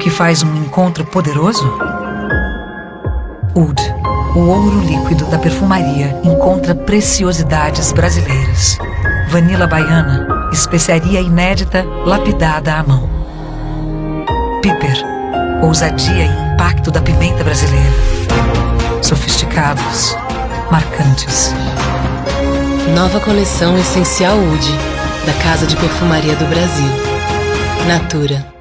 que faz um encontro poderoso? Oud, o ouro líquido da perfumaria, encontra preciosidades brasileiras. Vanila baiana, especiaria inédita lapidada à mão. Piper, ousadia e impacto da pimenta brasileira. Sofisticados, marcantes. Nova coleção Essencial Oud, da Casa de Perfumaria do Brasil. Natura.